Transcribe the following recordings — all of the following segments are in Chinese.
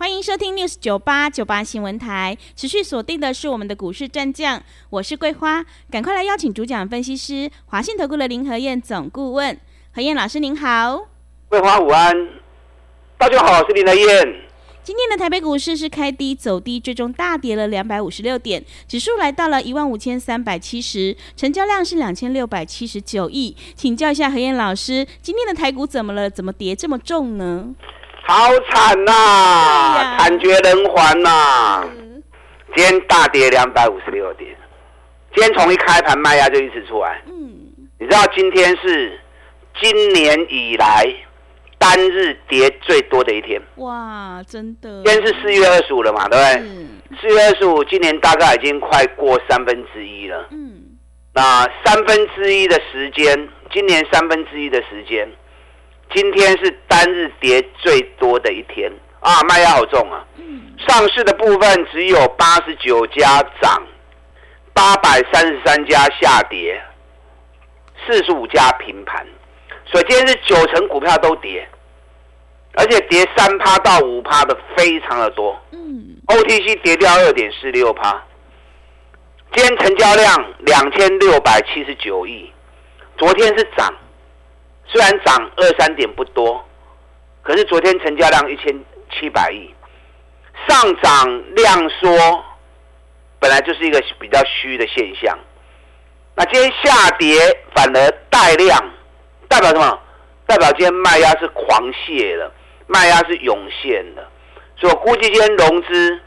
欢迎收听 News 九八九八新闻台，持续锁定的是我们的股市战将，我是桂花，赶快来邀请主讲分析师华信投顾的林和燕总顾问，何燕老师您好，桂花午安，大家好，我是林和燕。今天的台北股市是开低走低，最终大跌了两百五十六点，指数来到了一万五千三百七十，成交量是两千六百七十九亿，请教一下何燕老师，今天的台股怎么了？怎么跌这么重呢？好惨呐，惨绝人寰呐！今天大跌两百五十六点，今天从一开盘卖压就一直出来。嗯，你知道今天是今年以来单日跌最多的一天。哇，真的！今天是四月二十五了嘛，对不对？四月二十五，今年大概已经快过三分之一了。嗯，那三分之一的时间，今年三分之一的时间。今天是单日跌最多的一天啊，卖压好重啊！上市的部分只有八十九家涨，八百三十三家下跌，四十五家平盘，所以今天是九成股票都跌，而且跌三趴到五趴的非常的多。嗯，OTC 跌掉二点四六趴，今天成交量两千六百七十九亿，昨天是涨。虽然涨二三点不多，可是昨天成交量一千七百亿，上涨量缩，本来就是一个比较虚的现象。那今天下跌反而带量，代表什么？代表今天卖压是狂泻了，卖压是涌现的。所以我估计今天融资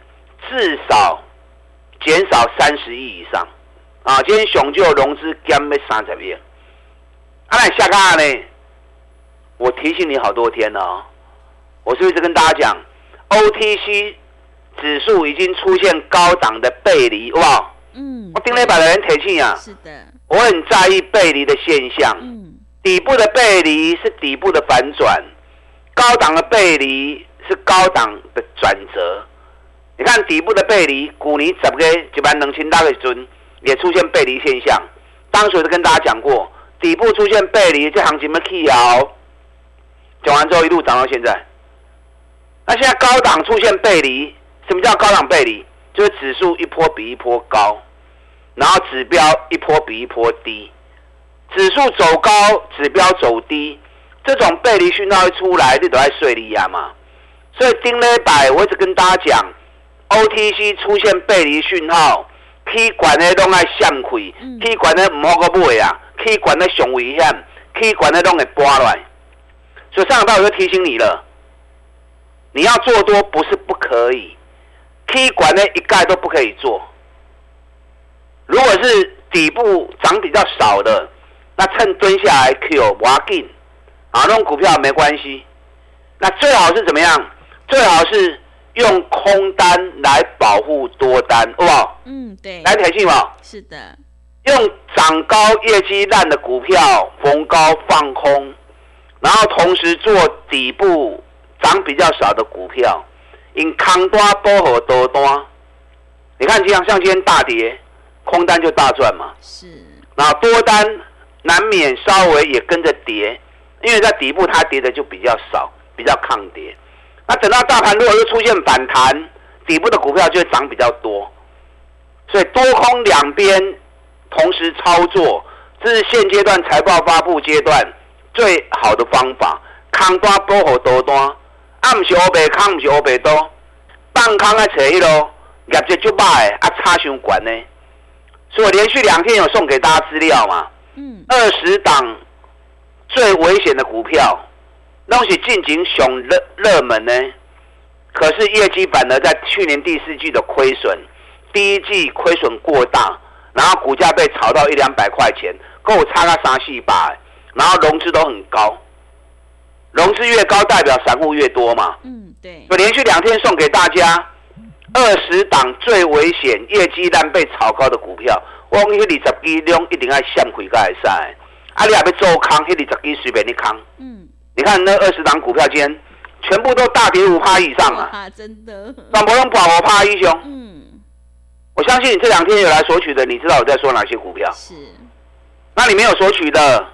至少减少三十亿以上。啊，今天熊就融资减了三十亿。啊，那下个呢？我提醒你好多天了，我是不是跟大家讲，OTC 指数已经出现高档的背离，哇，嗯，我盯了一百的人提醒啊，是的，我很在意背离的现象，嗯，底部的背离是底部的反转，高档的背离是高档的转折。你看底部的背离，股尼怎么个一万两千大的尊也出现背离现象，当时我就跟大家讲过，底部出现背离，这行情要起摇。讲完之后一路涨到现在，那现在高档出现背离，什么叫高档背离？就是指数一波比一波高，然后指标一波比一波低，指数走高，指标走低，这种背离讯号一出来，你都在睡利亚嘛。所以丁磊百，我一直跟大家讲，OTC 出现背离讯号，K 管的拢爱向开，K 管的唔好个买啊，K 管的上危险，K 管的拢会拨来。所以上礼拜我就提醒你了，你要做多不是不可以，K 管呢一概都不可以做。如果是底部涨比较少的，那趁蹲下来 Q 挖进，啊，那种股票没关系。那最好是怎么样？最好是用空单来保护多单，好不好？嗯，对。来提醒嘛。是的。用涨高业绩烂的股票逢高放空。然后同时做底部涨比较少的股票，因康多多和多多，你看这样像今天大跌，空单就大赚嘛。是。那多单难免稍微也跟着跌，因为在底部它跌的就比较少，比较抗跌。那等到大盘如果又出现反弹，底部的股票就会涨比较多。所以多空两边同时操作，这是现阶段财报发布阶段。最好的方法，空单保护多单，啊，唔是乌白空，唔是乌白多，放空啊，扯一路，业绩就歹，啊，差伤悬呢。所以连续两天有送给大家资料嘛，嗯，二十档最危险的股票，东西近景熊热热门呢，可是业绩反而在去年第四季的亏损，第一季亏损过大，然后股价被炒到一两百块钱，够差个三四百。然后融资都很高，融资越高代表散户越多嘛。嗯，对。我连续两天送给大家二十档最危险、业绩烂被炒高的股票，我讲迄二十支量一定要闪开才会使。啊，你也要做空，迄二十支随便你空。嗯，你看那二十档股票间，全部都大跌五趴以上啊！真的，全部用保我趴一雄。嗯，我相信你这两天有来索取的，你知道我在说哪些股票？是。那你没有索取的，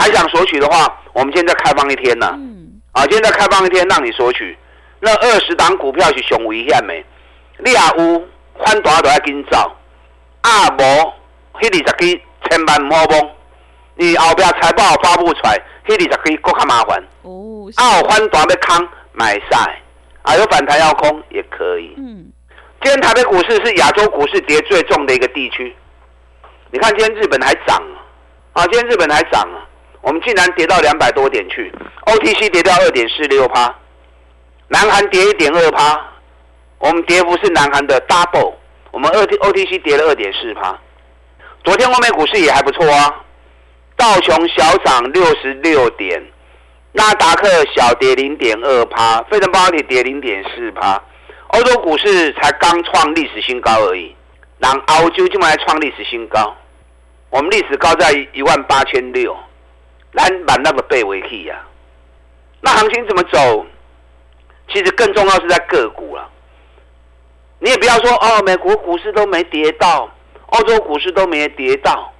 还想索取的话，我们现在开放一天呢。嗯。啊，现在开放一天让你索取，那二十档股票是熊危险的。你也有反大都要紧走，啊无，迄二十支千万唔好碰。你后边财报发布出来，迄二十支更较麻烦。哦。啊，有反大要空买晒，啊有反弹要空也可以。嗯。今天台北股市是亚洲股市跌最重的一个地区。你看今天日本还涨啊！今天日本还涨啊！我们竟然跌到两百多点去，OTC 跌掉二点四六趴，南韩跌一点二趴。我们跌幅是南韩的 double，我们二 T O T C 跌了二点四趴。昨天欧美股市也还不错啊，道琼小涨六十六点，纳达克小跌零点二趴，费城半导体跌零点四趴。欧洲股市才刚创历史新高而已，让欧洲就来创历史新高，我们历史高在一万八千六，难把那个背回去呀。那行情怎么走？其实更重要是在个股了。你也不要说哦，美国股市都没跌到，欧洲股市都没跌到，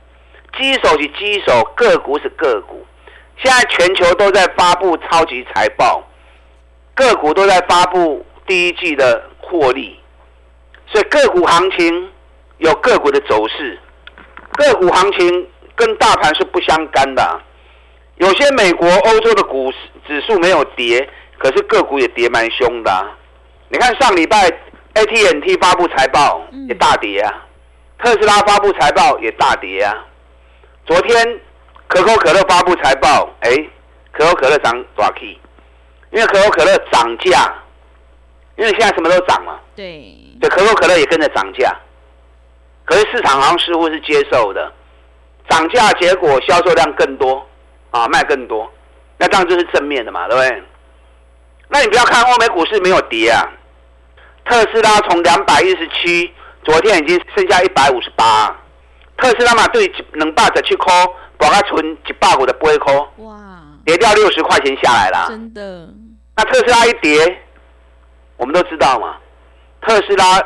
基手是基手，个股是个股。现在全球都在发布超级财报，个股都在发布第一季的获利，所以个股行情有个股的走势，个股行情跟大盘是不相干的。有些美国、欧洲的股市指数没有跌，可是个股也跌蛮凶的。你看上礼拜。AT&T 发布财报也大跌啊，特斯拉发布财报也大跌啊。昨天可口可乐发布财报，哎，可口可乐涨多少 K，因为可口可乐涨价，因为现在什么都涨嘛。对。对，可口可乐也跟着涨价，可是市场好像似乎是接受的，涨价结果销售量更多啊，卖更多，那这样就是正面的嘛，对不对？那你不要看欧美股市没有跌啊。特斯拉从两百一十七，昨天已经剩下一百五十八。特斯拉嘛，对能八十七块，把它存一百五的八块，哇，跌掉六十块钱下来啦。真的。那特斯拉一跌，我们都知道嘛，特斯拉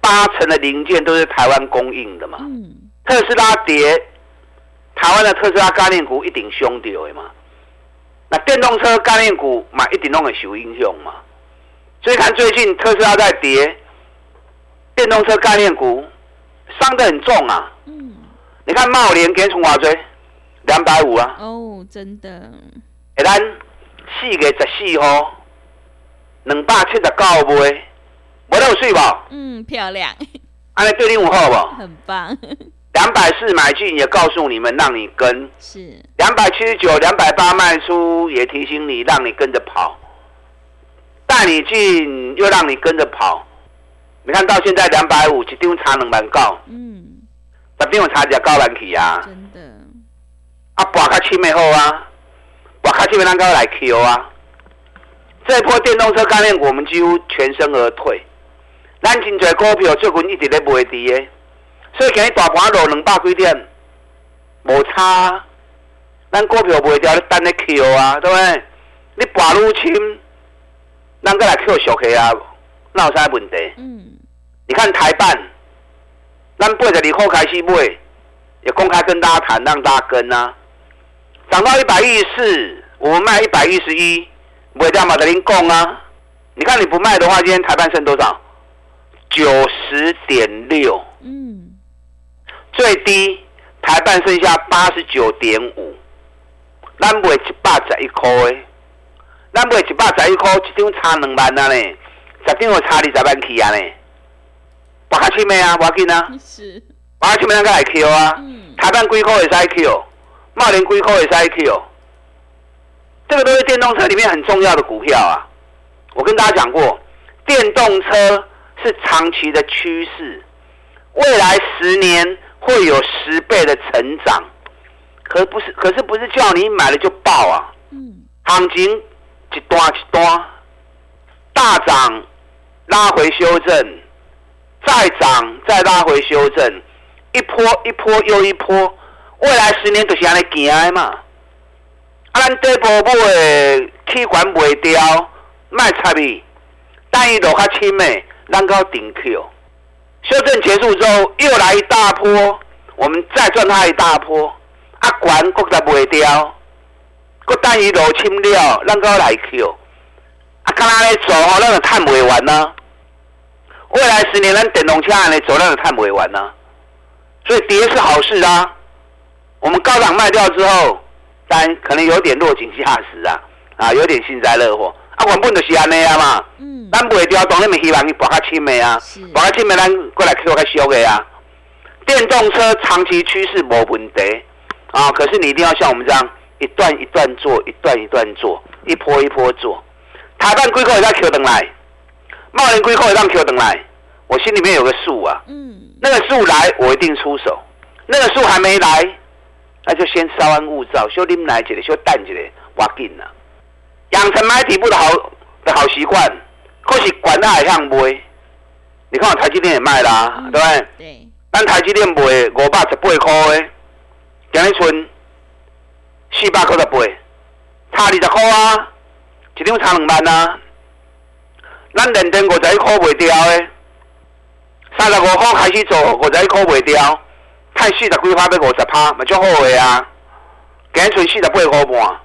八成的零件都是台湾供应的嘛。嗯。特斯拉跌，台湾的特斯拉概念股一定凶掉的嘛。那电动车概念股嘛，一定拢会受影响嘛。所以看最近特斯拉在跌，电动车概念股伤得很重啊。嗯，你看茂联跟从华追两百五啊。哦，真的。哎，咱四月十四号两百七十九倍，我都有睡吧？嗯，漂亮。安尼对你有好无？很棒。两百四买进也告诉你们，让你跟。是。两百七十九、两百八卖出，也提醒你，让你跟着跑。带你进，又让你跟着跑。你看到现在两百五，一张差两万高。嗯，十张差只高万起啊。真的。啊，博卡七美后啊，博卡七美啷个来 Q 啊？这一波电动车概念股，我们几乎全身而退。咱真侪股票最近一直咧卖低的，所以今日大盘落两百几点，无差。咱股票卖掉，你等咧 Q 啊，对不对？你博入侵。咱个来 Q 小 K 啊，那有啥问题？嗯，你看台办，咱八十二块开始买，也公开跟大家谈，让大家跟啊，涨到一百一十四，我们卖一百一十一，卖掉嘛，得您供啊。你看你不卖的话，今天台办剩多少？九十点六。嗯，最低台办剩下八十九点五，咱卖一百十一块。咱卖一百十一块，一张差两万啊呢，十张有差二十万起啊呢。我卡七咩啊，我紧啊。是。博卡七咩那个来 Q 啊？嗯。台办几块会使 Q？茂林几块会使 Q？这个都是电动车里面很重要的股票啊。我跟大家讲过，电动车是长期的趋势，未来十年会有十倍的成长。可不是，可是不是叫你买了就爆啊？嗯。行情。一段一段大涨，拉回修正，再涨再拉回修正，一波一波又一波，未来十年就是安尼行的嘛。啊，咱底部买气管袂掉，卖插伊，等伊落较深的，咱到顶 Q。修正结束之后，又来一大波，我们再赚它一大波。啊，管国再袂掉，国等伊落深了，咱到来 Q。啊，干那咧走吼，咱就赚袂完呢。未来十年，咱电动车安尼走，咱就赚袂完呢。所以跌是好事啊。我们高档卖掉之后，但可能有点落井下石啊，啊，有点幸灾乐祸。啊，原本就是安尼啊嘛。嗯。咱袂掉，当然咪希望伊博较深的啊，博较深的咱过来 Q 较俗的啊。电动车长期趋势无问题啊，可是你一定要像我们这样一段一段做，一段一段做，一波一波做。台湾龟壳也在 Q 等来，茂林龟壳也让 Q 等来，我心里面有个数啊。嗯。那个数来，我一定出手；那个数还没来，那就先稍安勿躁，先啉奶一个，先淡一个，挖紧了。养成买底部的好的好习惯，可是管它还向买。你看我台积电也卖啦，对不对？对。但台积电卖五百十八块的，今日剩四百九十八，差二十块啊，一张差两万啊。咱认定五十一块卖掉的，三十五块开始做，五十一块卖掉，太四十几趴要五十趴，嘛足好个啊。今日剩四十八块半。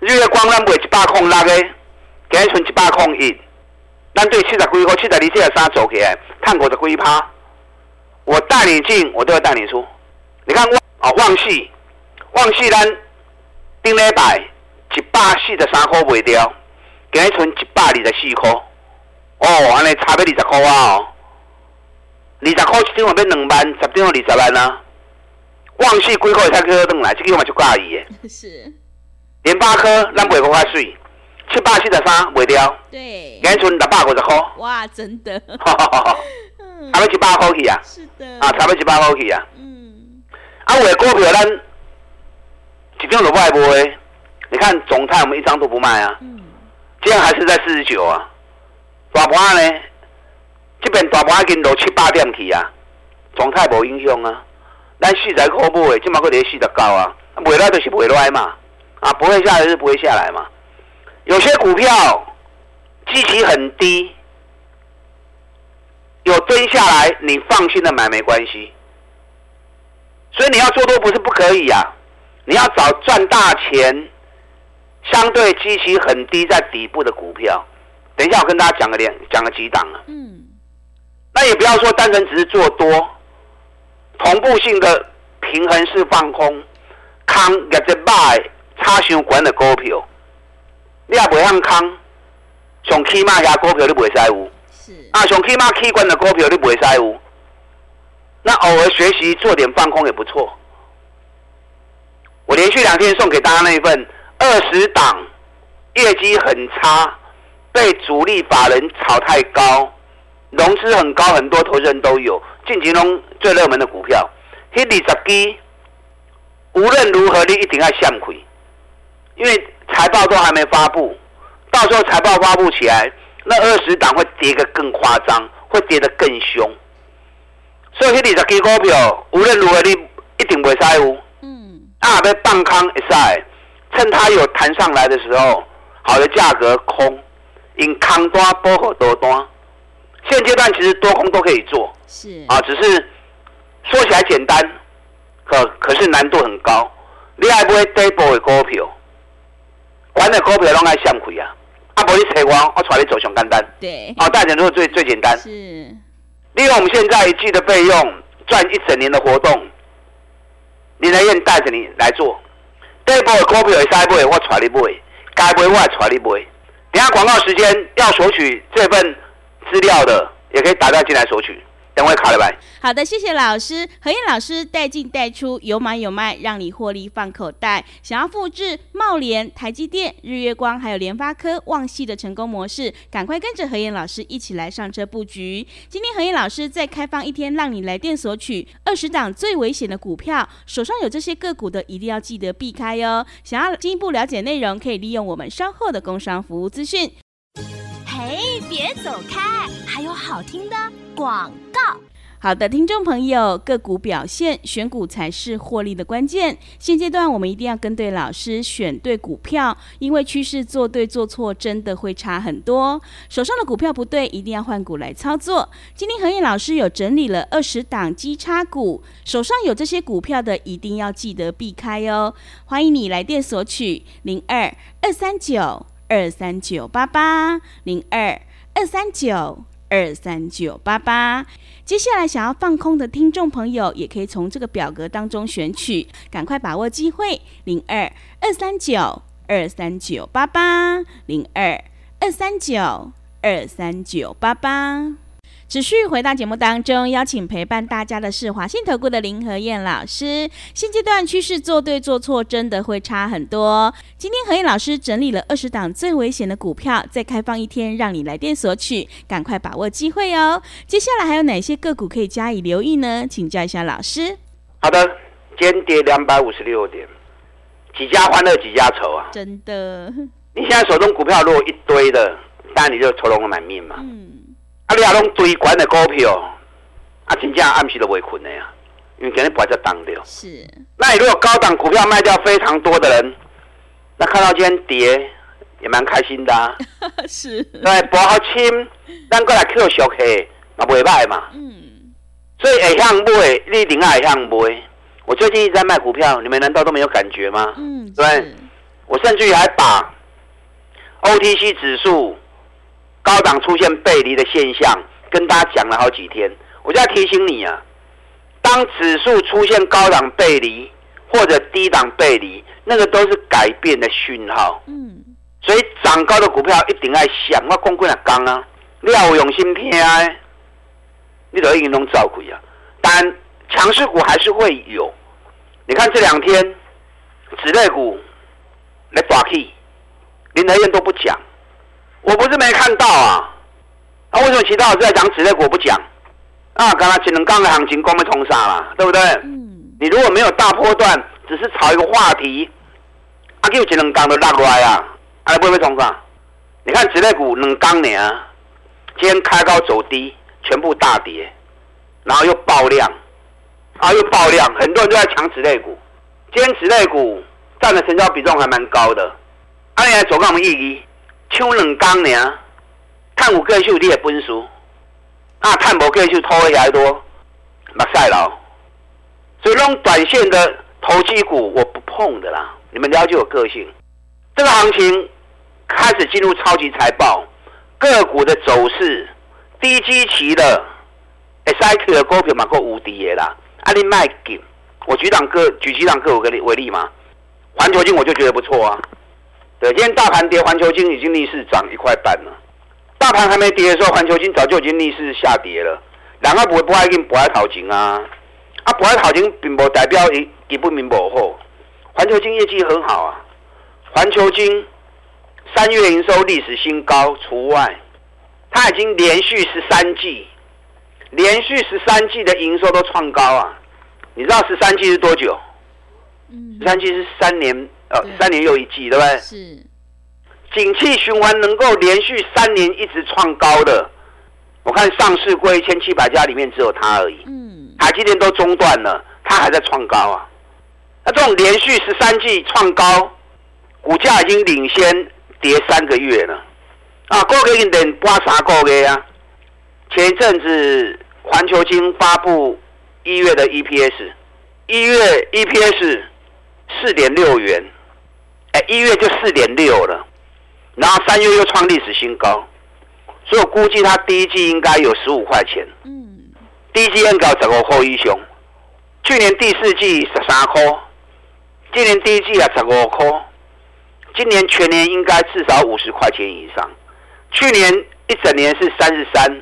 日月光咱卖一百空六个，今日剩一百空一，咱对七十几块、七十二、七十三做起来，赚五十几趴。我带你进，我都要带你出。你看旺啊，旺系，旺系咱顶礼拜一百四十三块卖掉，今日剩一百二十四块。哦，安尼差要二十块啊！哦，二十块一张要两万，十张二十万啊。旺系几块才去倒来，这个嘛就介意的。是。联发科咱卖个块水，七百四十三卖掉，对，今存六百五十块。哇，真的，差要一百块去啊！是的，啊，差要一百块去啊！嗯，啊，有的股票咱一张都不爱卖，你看总泰我们一张都不卖啊，嗯，今天还是在四十九啊，大盘呢，这边大盘已经落七八点去啊，总泰无影响啊，咱四十块买，今嘛个连四十九啊，卖来就是卖来嘛。啊，不会下来是不会下来嘛？有些股票基期很低，有蹲下来，你放心的买没关系。所以你要做多不是不可以呀，你要找赚大钱，相对基期很低在底部的股票。等一下我跟大家讲个两讲个几档啊。嗯。那也不要说单纯只是做多，同步性的平衡式放空，康也在卖。差伤悬的股票，你也袂向空，上起码遐股票你袂使有。是。啊，上起码起关的股票你袂使有。那偶尔学习做点放空也不错。我连续两天送给大家那一份二十档，业绩很差，被主力法人炒太高，融资很高，很多投资人都有。近期中最热门的股票，迄二十基，无论如何你一定要向亏。因为财报都还没发布，到时候财报发布起来，那二十档会跌得更夸张，会跌得更凶。所以你十支股票，无论如何你一定会使有。嗯。啊，要放空一使，趁它有弹上来的时候，好的价格空，因空单包括多单。现阶段其实多空都可以做。是。啊，只是说起来简单，可可是难度很高。你还不会 double 的股票？玩的股票拢爱相亏啊！啊，无你找我，我带你走上简单。对。哦，大钱都是最最简单。是。利用我们现在一季的费用赚一整年的活动，林来燕带着你来做。这波的股票会使买，我带你买；该买我也带你买。等下广告时间要索取这份资料的，也可以打电话进来索取。等会卡了吧。好的，谢谢老师。何燕老师带进带出，有买有卖，让你获利放口袋。想要复制茂联、台积电、日月光还有联发科、旺系的成功模式，赶快跟着何燕老师一起来上车布局。今天何燕老师再开放一天，让你来电索取二十档最危险的股票，手上有这些个股的，一定要记得避开哟。想要进一步了解内容，可以利用我们稍后的工商服务资讯。哎，别走开，还有好听的广告。好的，听众朋友，个股表现，选股才是获利的关键。现阶段我们一定要跟对老师，选对股票，因为趋势做对做错真的会差很多。手上的股票不对，一定要换股来操作。今天何燕老师有整理了二十档基差股，手上有这些股票的，一定要记得避开哦。欢迎你来电索取零二二三九二三九八八零二二三九二三九八八。接下来想要放空的听众朋友，也可以从这个表格当中选取，赶快把握机会。零二二三九二三九八八，零二二三九二三九八八。持续回到节目当中，邀请陪伴大家的是华信投顾的林和燕老师。现阶段趋势做对做错，真的会差很多。今天何燕老师整理了二十档最危险的股票，再开放一天，让你来电索取，赶快把握机会哦。接下来还有哪些个股可以加以留意呢？请教一下老师。好的，间跌两百五十六点，几家欢乐几家愁啊！真的，你现在手中股票如果一堆的，那你就愁容满面嘛。嗯。啊，你啊拢追管的股票，啊，真正暗时都未困的呀，因为今日不在当掉。是。那你如果高档股票卖掉非常多的人，那看到今天跌也蛮开心的。啊 是。对，博好轻，咱过来 Q 小 K，那袂歹嘛。嗯。所以会向买，你一定爱向买。我最近一直在卖股票，你们难道都没有感觉吗？嗯。对。我甚至于还把 OTC 指数。高档出现背离的现象，跟大家讲了好几天，我就要提醒你啊，当指数出现高档背离或者低档背离，那个都是改变的讯号。嗯，所以涨高的股票一定要想，我讲过了刚啊，你要用心听，你都已经能照顾啊。但强势股还是会有，你看这两天，指类股来打气，林德燕都不讲。我不是没看到啊，那为什么其他老师在讲指类股不讲？啊，刚刚只能刚的行情光被冲杀了，对不对？嗯。你如果没有大波段，只是炒一个话题，啊，就只能刚的拉过来啊，还不会被冲杀。你看指类股能刚年啊，今天开高走低，全部大跌，然后又爆量，啊，又爆量，很多人都在抢指类股。今天指类股占的成交比重还蛮高的，啊，你来走跟我们意义。抢两工呢，探有个数你也分数，啊，探无个数拖起来多，目晒了。所以那种短线的投机股我不碰的啦。你们了解我个性。这个行情开始进入超级财报，个股的走势低基期的，S I Q 的股票嘛够无敌的啦。阿你卖给，我举档个举几档个股为例为例嘛，环球金我就觉得不错啊。对，今天大盘跌，环球金已经逆势涨一块半了。大盘还没跌的时候，环球金早就已经逆势下跌了。两个不会不爱跟不爱淘金啊，啊不爱淘金并不代表一一不明不后。环球金业绩很好啊，环球金三月营收历史新高除外，它已经连续十三季，连续十三季的营收都创高啊。你知道十三季是多久？十三季是三年。呃，三年又一季，对不对？是，景气循环能够连续三年一直创高的，我看上市过一千七百家里面只有它而已。嗯，台积电都中断了，它还在创高啊。那这种连续十三季创高，股价已经领先跌三个月了。啊，过个月等刮啥个月啊？前一阵子环球金发布一月的 EPS，一月 EPS 四点六元。一月就四点六了，然后三月又创历史新高，所以我估计它第一季应该有十五块钱。嗯，第一季应该十五块一雄，去年第四季十三块，今年第一季啊十五块，今年全年应该至少五十块钱以上。去年一整年是三十三，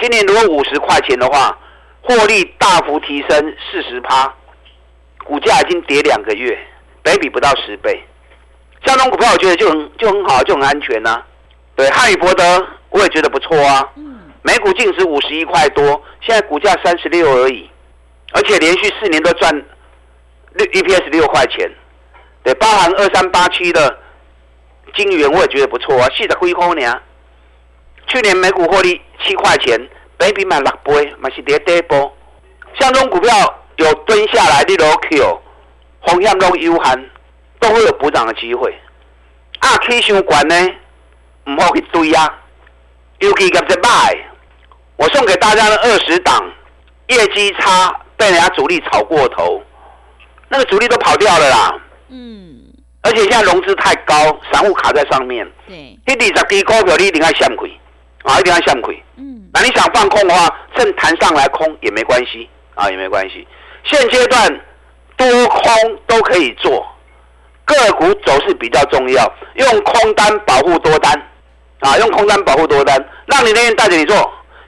今年如果五十块钱的话，获利大幅提升四十趴，股价已经跌两个月，北比不到十倍。这种股票我觉得就很就很好，就很安全呐。对，汉语博德我也觉得不错啊。嗯。每股净值五十一块多，现在股价三十六而已，而且连续四年都赚六 EPS 六块钱。对，包含二三八七的金元我也觉得不错啊，四十几块呢。去年每股获利七块钱，北比买六倍，嘛是跌跌波。像这种股票有蹲下来的落 Q，风险都有限，都会有补涨的机会。啊，K 线管呢，唔好去追啊。尤其今日买，我送给大家的二十档，业绩差被人家主力炒过头，那个主力都跑掉了啦。嗯。而且现在融资太高，散户卡在上面。对。你二十低股票你一定要向亏，啊，一定要向亏。嗯。那你想放空的话，趁弹上来空也没关系，啊，也没关系。现阶段多空都可以做，个股走势比较重要，用空单保护多单。啊，用空单保护多单，让你那天带着你做。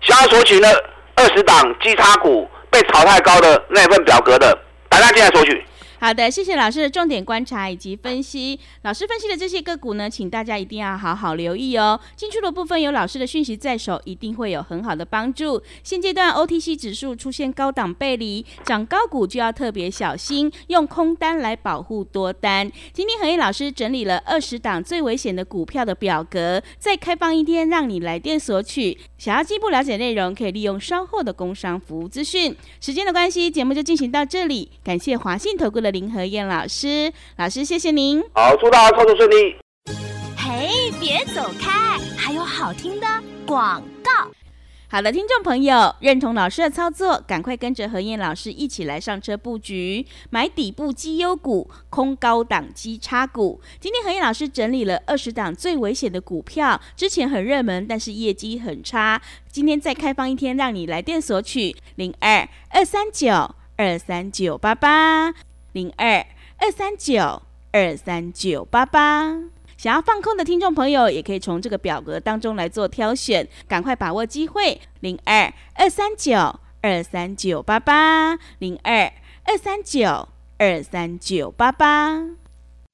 想要索取呢二十档基差股被炒太高的那份表格的，大家进来索取。好的，谢谢老师的重点观察以及分析。老师分析的这些个股呢，请大家一定要好好留意哦。进出的部分有老师的讯息在手，一定会有很好的帮助。现阶段 OTC 指数出现高档背离，涨高股就要特别小心，用空单来保护多单。今天何毅老师整理了二十档最危险的股票的表格，再开放一天让你来电索取。想要进一步了解内容，可以利用稍后的工商服务资讯。时间的关系，节目就进行到这里。感谢华信投顾的林和燕老师，老师谢谢您。好，祝大家操作顺利。嘿，别走开，还有好听的广告。好的，听众朋友，认同老师的操作，赶快跟着何燕老师一起来上车布局，买底部绩优股，空高档基差股。今天何燕老师整理了二十档最危险的股票，之前很热门，但是业绩很差。今天再开放一天，让你来电索取零二二三九二三九八八零二二三九二三九八八。想要放空的听众朋友，也可以从这个表格当中来做挑选，赶快把握机会。零二二三九二三九八八，零二二三九二三九八八。